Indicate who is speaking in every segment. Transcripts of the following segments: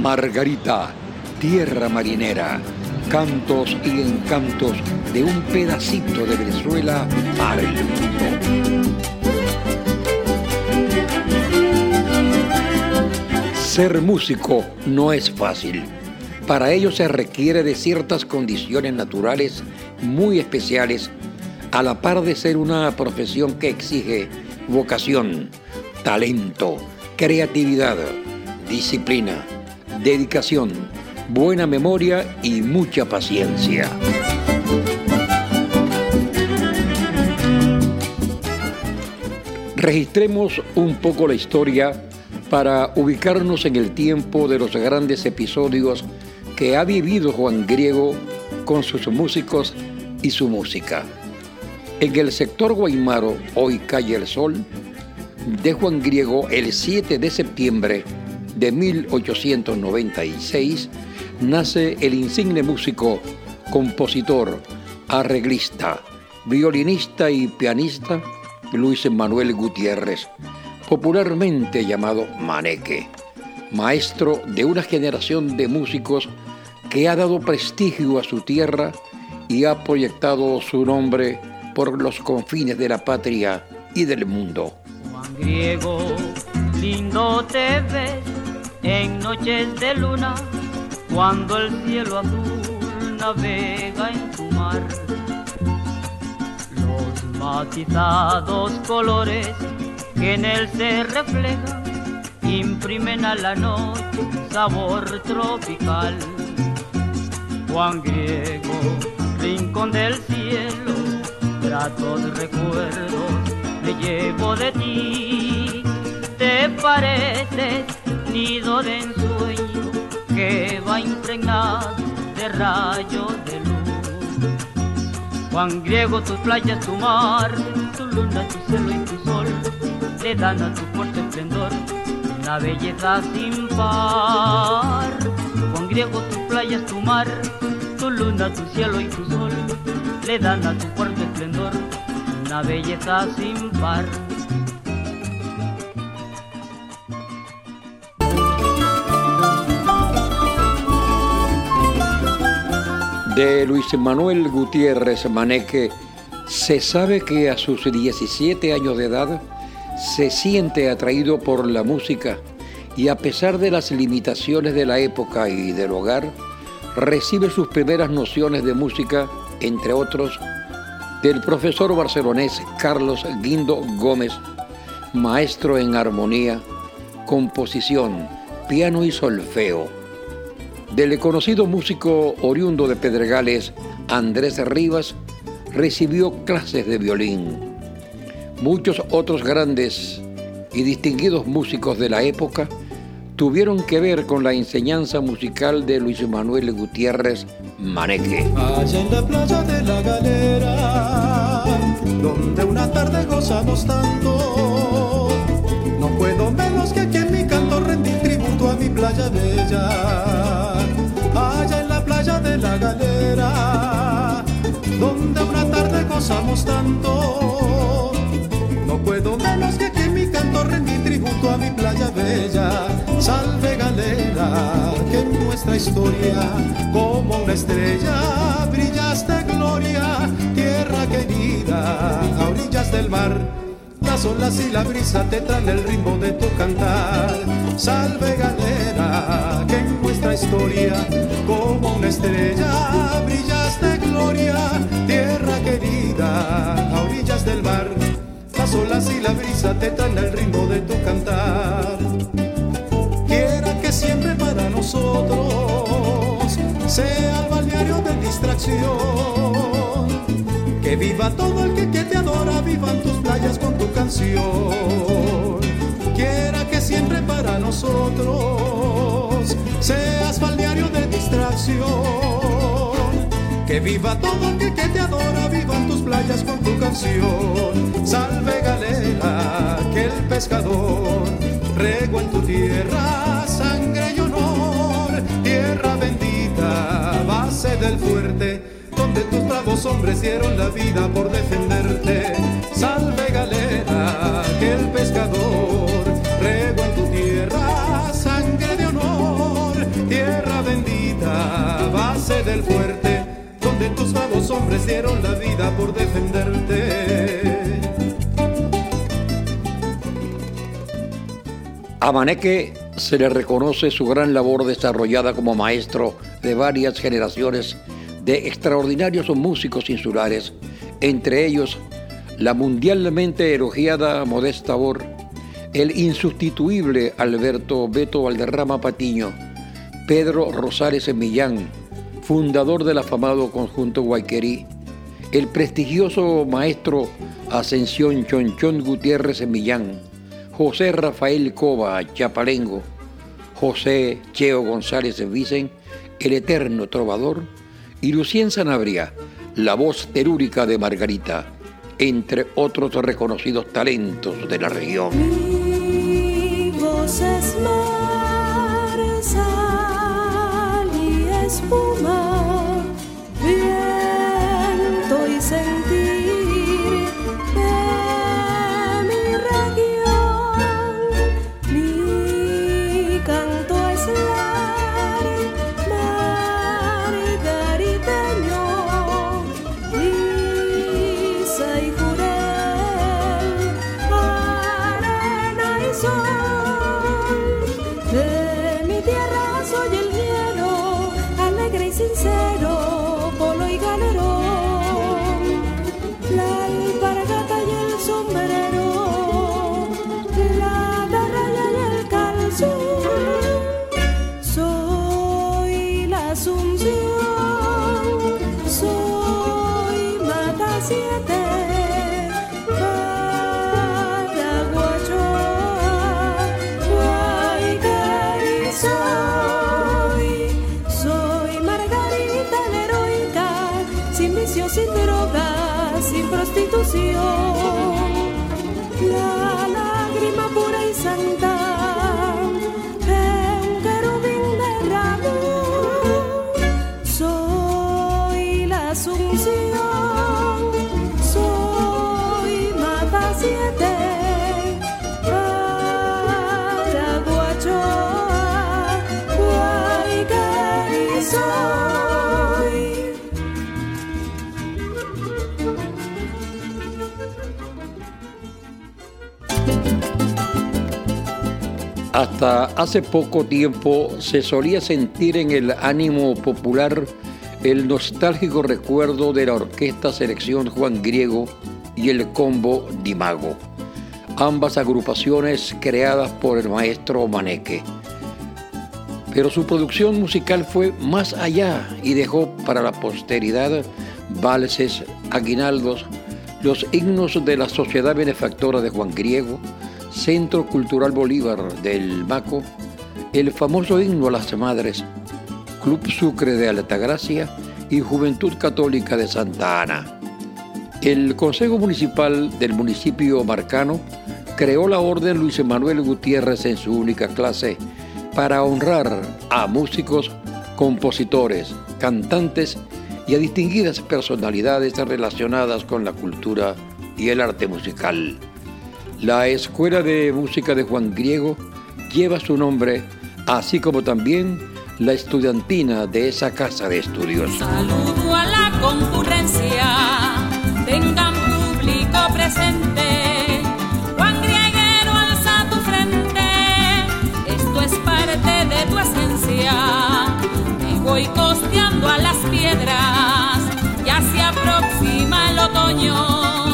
Speaker 1: Margarita, tierra marinera, cantos y encantos de un pedacito de Venezuela. Ser músico no es fácil. Para ello se requiere de ciertas condiciones naturales muy especiales, a la par de ser una profesión que exige vocación, talento, creatividad, disciplina, dedicación, buena memoria y mucha paciencia. Registremos un poco la historia para ubicarnos en el tiempo de los grandes episodios que ha vivido Juan Griego con sus músicos y su música. En el sector Guaymaro, hoy calle El Sol, de Juan Griego el 7 de septiembre de 1896 nace el insigne músico, compositor, arreglista, violinista y pianista Luis Manuel Gutiérrez, popularmente llamado Maneque, maestro de una generación de músicos que ha dado prestigio a su tierra y ha proyectado su nombre por los confines de la patria y del mundo.
Speaker 2: En noches de luna, cuando el cielo azul navega en tu mar. Los matizados colores que en él se reflejan imprimen a la noche un sabor tropical. Juan Griego, rincón del cielo, gratos recuerdos me llevo de ti. Te pareces nido de ensueño que va impregnado de rayos de luz. Juan Griego, tus playas, tu mar, tu luna, tu cielo y tu sol le dan a tu fuerte esplendor una belleza sin par. Juan Griego, tus playas, tu mar, tu luna, tu cielo y tu sol le dan a tu fuerte esplendor una belleza sin par.
Speaker 1: De Luis Manuel Gutiérrez Maneque, se sabe que a sus 17 años de edad se siente atraído por la música y a pesar de las limitaciones de la época y del hogar, recibe sus primeras nociones de música, entre otros, del profesor barcelonés Carlos Guindo Gómez, maestro en armonía, composición, piano y solfeo del conocido músico oriundo de Pedregales, Andrés Rivas, recibió clases de violín. Muchos otros grandes y distinguidos músicos de la época tuvieron que ver con la enseñanza musical de Luis Manuel Gutiérrez Maneque.
Speaker 3: Allá en la playa de la galera, donde una tarde gozamos tanto, no puedo menos que tributo a mi playa bella de la galera, donde una tarde gozamos tanto. No puedo menos que aquí en mi canto rendir tributo a mi playa bella. Salve galera, que en nuestra historia, como una estrella, brillaste gloria, tierra querida, a orillas del mar. Las olas y la brisa te traen el ritmo de tu cantar. Salve que en nuestra historia, como una estrella, brillas de gloria, tierra querida, a orillas del mar. Las olas y la brisa te traen el ritmo de tu cantar. Quiera que siempre para nosotros sea el balneario de distracción. Que viva todo el que, que te adora, vivan tus playas con tu canción. Quiera que siempre para nosotros seas balneario de distracción. Que viva todo el que, te adora, vivan tus playas con tu canción. Salve galera, que el pescador rego en tu tierra sangre y honor. Tierra bendita, base del fuerte, donde tus bravos hombres dieron la vida por defenderte. Salve galera, que el pescador dieron la vida por defenderte.
Speaker 1: A Maneque se le reconoce su gran labor desarrollada como maestro de varias generaciones de extraordinarios músicos insulares, entre ellos la mundialmente elogiada Modesta Bor, el insustituible Alberto Beto Valderrama Patiño, Pedro Rosales Millán, fundador del afamado conjunto Guayquerí, el prestigioso maestro Ascensión Chonchón Gutiérrez Millán, José Rafael Cova Chapalengo, José Cheo González Vicen, el eterno trovador, y Lucien Sanabria, la voz terúrica de Margarita, entre otros reconocidos talentos de la región. Hasta hace poco tiempo se solía sentir en el ánimo popular el nostálgico recuerdo de la orquesta Selección Juan Griego y el combo Dimago, ambas agrupaciones creadas por el maestro Maneque. Pero su producción musical fue más allá y dejó para la posteridad valses, aguinaldos, los himnos de la Sociedad Benefactora de Juan Griego, Centro Cultural Bolívar del Maco, el famoso himno a las madres, Club Sucre de Altagracia y Juventud Católica de Santa Ana. El Consejo Municipal del municipio marcano creó la Orden Luis Manuel Gutiérrez en su única clase para honrar a músicos, compositores, cantantes y a distinguidas personalidades relacionadas con la cultura y el arte musical. La Escuela de Música de Juan Griego lleva su nombre, así como también la estudiantina de esa casa de estudios.
Speaker 4: Saludo a la concurrencia, tengan público presente. Juan Grieguero, alza tu frente, esto es parte de tu esencia. Me voy costeando a las piedras, ya se aproxima el otoño.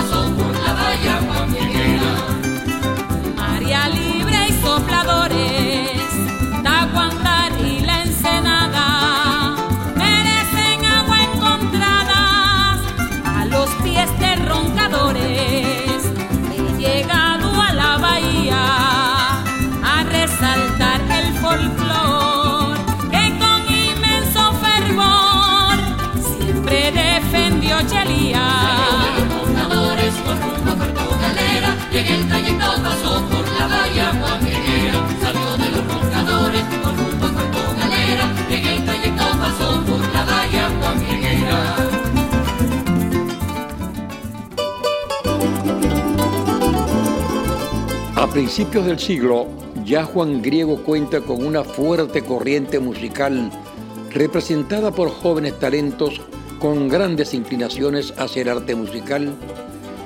Speaker 5: Pasó por la valla
Speaker 1: principios del siglo, ya Juan Griego cuenta con una fuerte corriente musical representada por jóvenes talentos con grandes inclinaciones hacia el arte musical,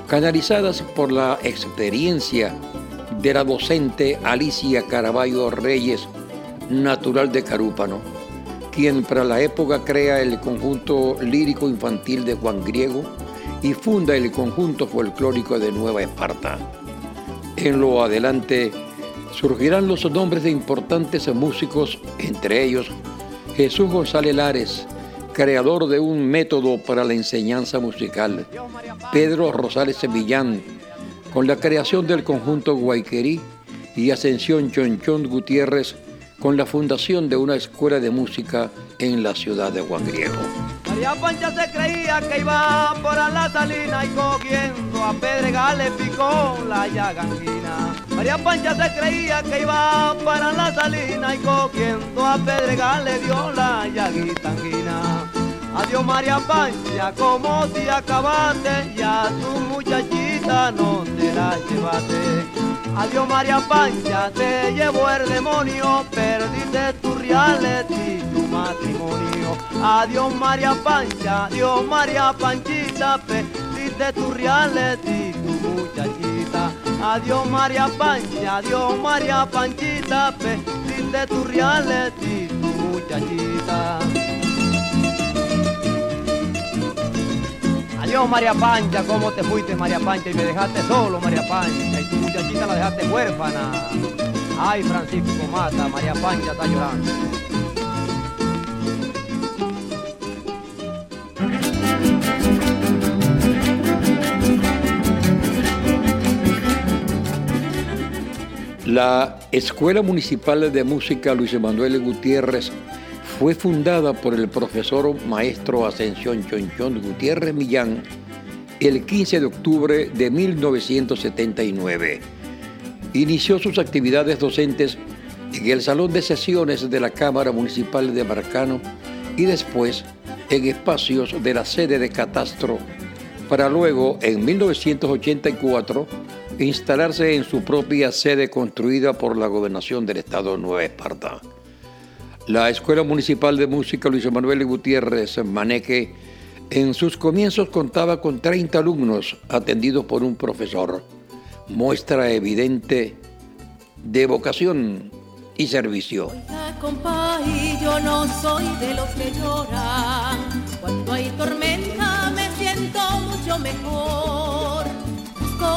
Speaker 1: canalizadas por la experiencia de la docente Alicia Caraballo Reyes, natural de Carúpano, quien para la época crea el conjunto lírico infantil de Juan Griego y funda el conjunto folclórico de Nueva Esparta. En lo adelante surgirán los nombres de importantes músicos, entre ellos Jesús González Lares, creador de un método para la enseñanza musical, Pedro Rosales Sevillán, con la creación del conjunto Guayquerí, y Ascensión Chonchón Gutiérrez, con la fundación de una escuela de música en la ciudad de Juan Griego.
Speaker 6: María Pancha se creía que iba por la salina y cogiendo a Pedregal le picó la llagangina. María Pancha se creía que iba para la salina y cogiendo a Pedregal le dio la llaguitangina. Adiós María Pancha, como si acabaste, ya tu muchachita no te la llevaste. Adiós María Pancha, te llevó el demonio, perdiste tus reales y tu matrimonio. Adiós María Pancha, adiós María Panchita, perdiste tus reales y tu muchachita. Adiós María Pancha, adiós María Panchita, perdiste tus reales y tu muchachita. Adiós María Pancha, ¿cómo te fuiste María Pancha? Y me dejaste solo María Pancha, y tu muchachita la dejaste huérfana. Ay Francisco Mata, María Pancha está llorando.
Speaker 1: La Escuela Municipal de Música Luis Emanuel Gutiérrez fue fundada por el profesor maestro Ascensión Chonchón Gutiérrez Millán el 15 de octubre de 1979. Inició sus actividades docentes en el Salón de Sesiones de la Cámara Municipal de Marcano y después en espacios de la sede de Catastro, para luego, en 1984, instalarse en su propia sede construida por la Gobernación del Estado Nueva Esparta. La Escuela Municipal de Música Luis Manuel Gutiérrez Maneque en sus comienzos contaba con 30 alumnos atendidos por un profesor, muestra evidente de vocación y servicio.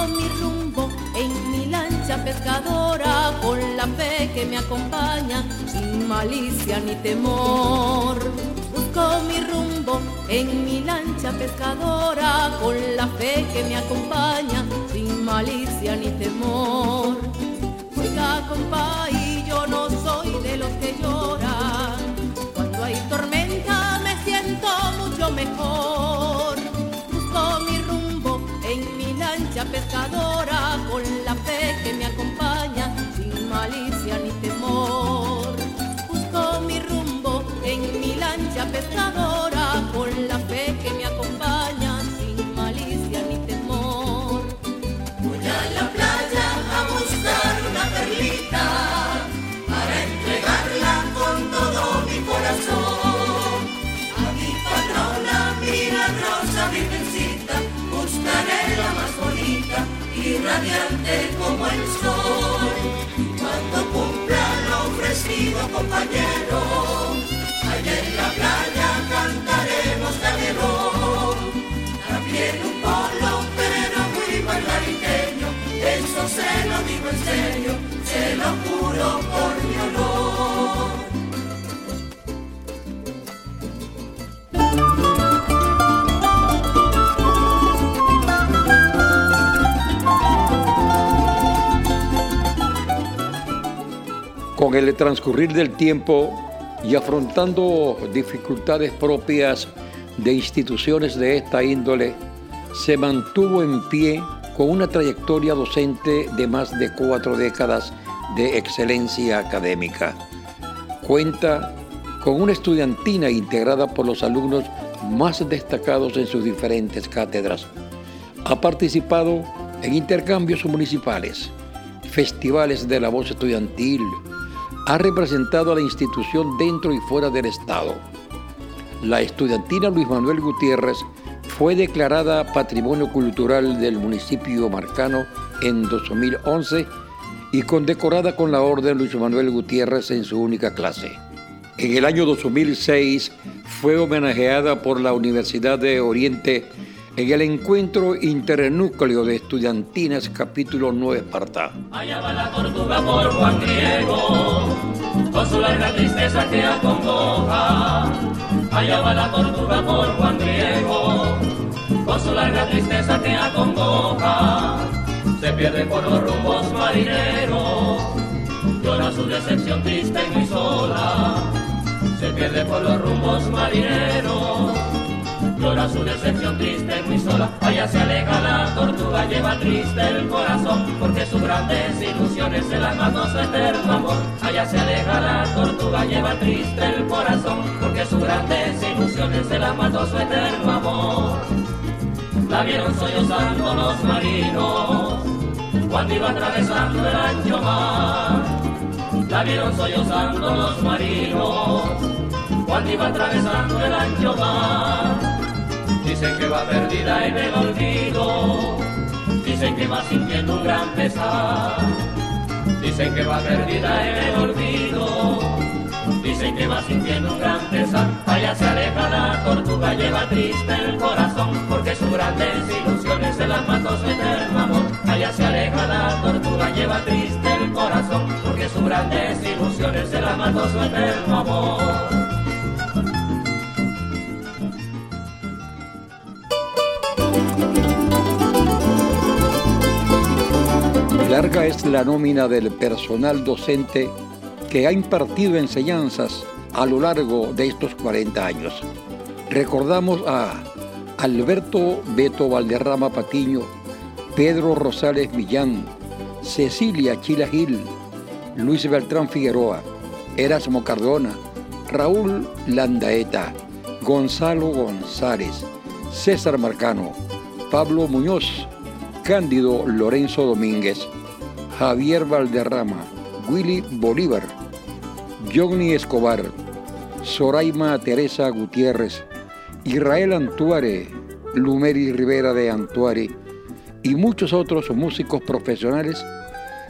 Speaker 4: Mi rumbo en mi lancha pescadora con la que me acompaña sin malicia ni temor. Busco mi rumbo en mi lancha pescadora con la fe que me acompaña sin malicia ni temor. Oiga, compa, y yo no soy de los que lloran. Cuando hay tormenta
Speaker 5: ofrecido compañero,
Speaker 1: Con el transcurrir del tiempo y afrontando dificultades propias de instituciones de esta índole, se mantuvo en pie con una trayectoria docente de más de cuatro décadas de excelencia académica. Cuenta con una estudiantina integrada por los alumnos más destacados en sus diferentes cátedras. Ha participado en intercambios municipales, festivales de la voz estudiantil, ha representado a la institución dentro y fuera del Estado. La estudiantina Luis Manuel Gutiérrez fue declarada Patrimonio Cultural del municipio marcano en 2011 y condecorada con la Orden Luis Manuel Gutiérrez en su única clase. En el año 2006 fue homenajeada por la Universidad de Oriente en el encuentro internúcleo de estudiantinas capítulo 9 Esparta.
Speaker 5: Allá va la tortuga por Juan Griego, con su larga tristeza que acongoja. Allá va la tortuga por Juan Griego, con su larga tristeza que acongoja. Se pierde por los rumbos marineros, llora su decepción triste y muy sola. Se pierde por los rumbos marineros llora su decepción triste muy sola. Allá se aleja la tortuga, lleva triste el corazón, porque sus grandes ilusiones se las mató su eterno amor. Allá se aleja la tortuga, lleva triste el corazón, porque sus grandes ilusiones se las mató su eterno amor. La vieron sollozando los marinos, cuando iba atravesando el ancho mar. La vieron sollozando los marinos, cuando iba atravesando el ancho mar. Dicen que va perdida en el olvido, dicen que va sintiendo un gran pesar. Dicen que va perdida en el olvido, dicen que va sintiendo un gran pesar. Allá se aleja la tortuga, lleva triste el corazón, porque sus grandes ilusiones se las mató su eterno amor. Allá se aleja la tortuga, lleva triste el corazón, porque sus grandes ilusiones se las mató su eterno amor.
Speaker 1: Larga es la nómina del personal docente que ha impartido enseñanzas a lo largo de estos 40 años. Recordamos a Alberto Beto Valderrama Patiño, Pedro Rosales Millán, Cecilia Chila Gil, Luis Beltrán Figueroa, Erasmo Cardona, Raúl Landaeta, Gonzalo González, César Marcano, Pablo Muñoz, Cándido Lorenzo Domínguez, Javier Valderrama, Willy Bolívar, Johnny Escobar, Soraima Teresa Gutiérrez, Israel Antuare, Lumeri Rivera de Antuare y muchos otros músicos profesionales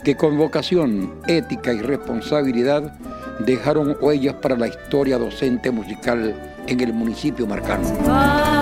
Speaker 1: que con vocación, ética y responsabilidad dejaron huellas para la historia docente musical en el municipio marcano.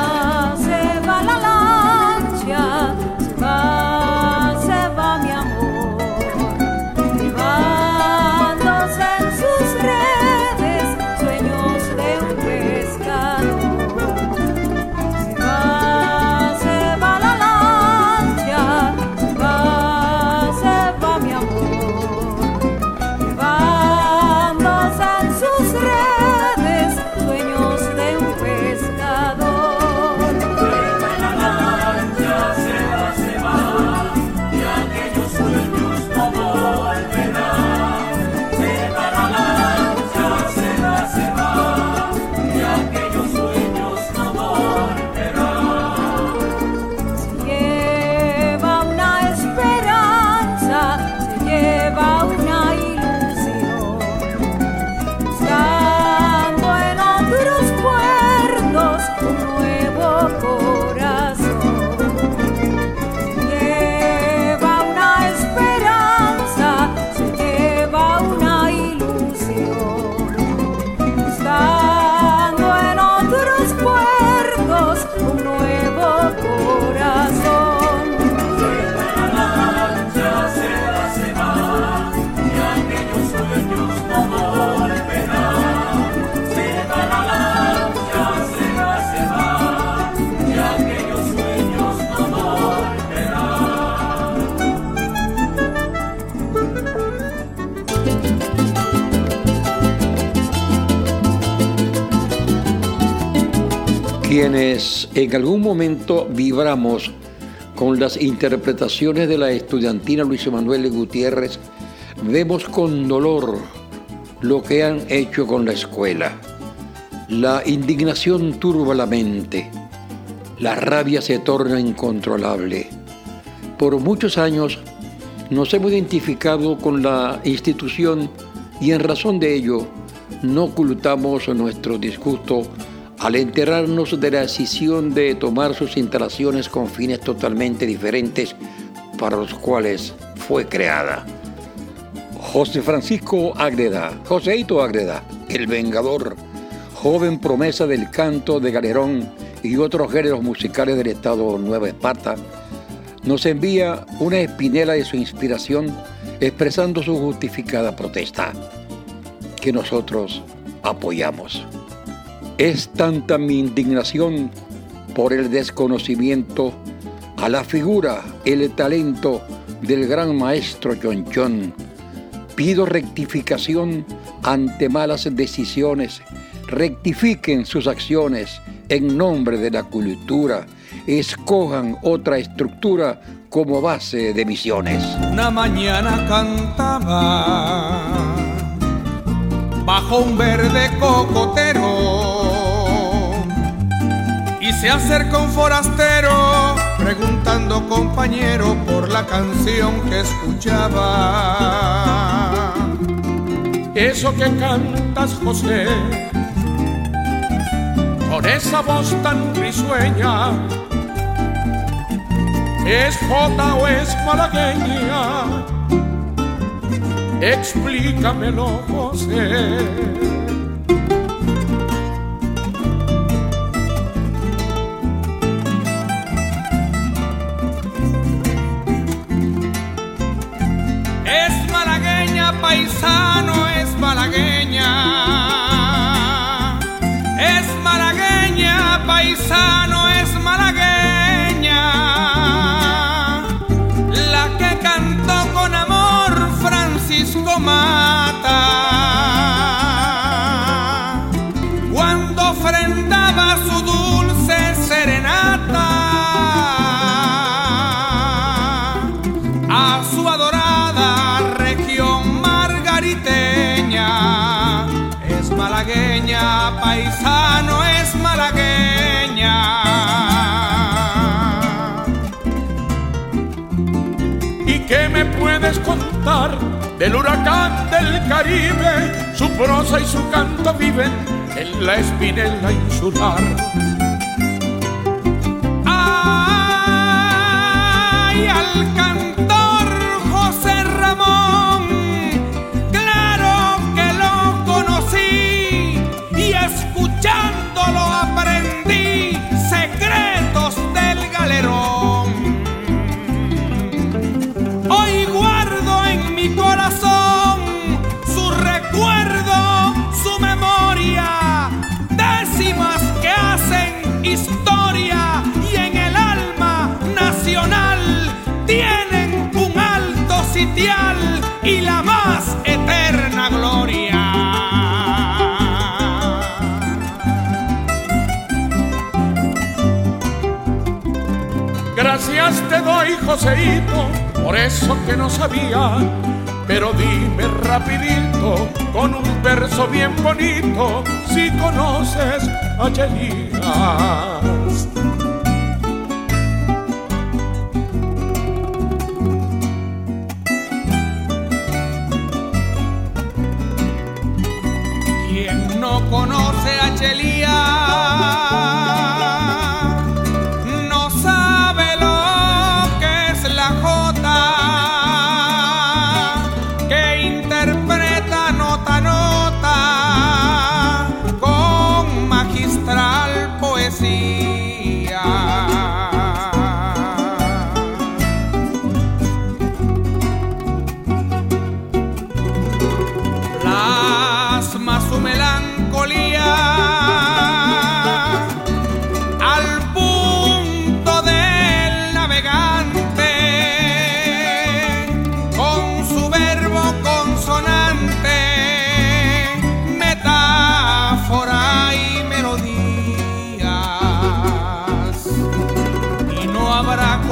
Speaker 7: En
Speaker 1: algún momento vibramos con las interpretaciones de la estudiantina Luis Manuel Gutiérrez, vemos con dolor lo que han hecho con la escuela. La indignación turba la mente, la rabia se torna incontrolable. Por muchos años, Nos hemos identificado con la institución y en razón de ello no ocultamos nuestro disgusto al enterarnos de la decisión de tomar sus instalaciones con fines totalmente diferentes para los cuales fue creada. José Francisco Agreda, Joséito Agreda, el Vengador, joven promesa del canto de galerón y otros géneros musicales del estado Nueva Esparta, nos envía una espinela de su inspiración expresando su justificada protesta, que nosotros apoyamos. Es tanta mi indignación por el desconocimiento a la figura, el talento del gran maestro John Pido rectificación ante malas decisiones. Rectifiquen sus acciones en nombre de la cultura. Escojan otra estructura como base de misiones.
Speaker 8: Una mañana cantaba bajo un verde cocotero y se acerca un forastero preguntando compañero por la canción que escuchaba. Eso que cantas, José, con esa voz tan risueña, ¿es jota o es malagueña? Explícamelo, José. Paisano es malagueña. Contar del huracán del Caribe? Su prosa y su canto viven en la espinela insular. ¡Ay, al Gracias te doy, Joseito, por eso que no sabía. Pero dime rapidito, con un verso bien bonito, si conoces a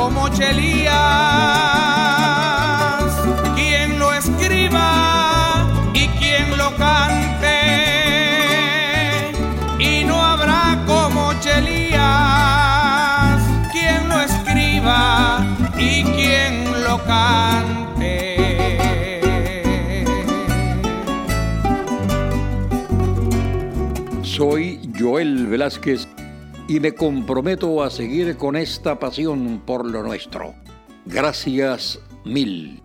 Speaker 8: como Chelías. Quien lo escriba y quien lo cante. Y no habrá como Chelías. Quien lo escriba y quien lo cante.
Speaker 1: Soy Joel Velázquez y me comprometo a seguir con esta pasión por lo nuestro. Gracias mil.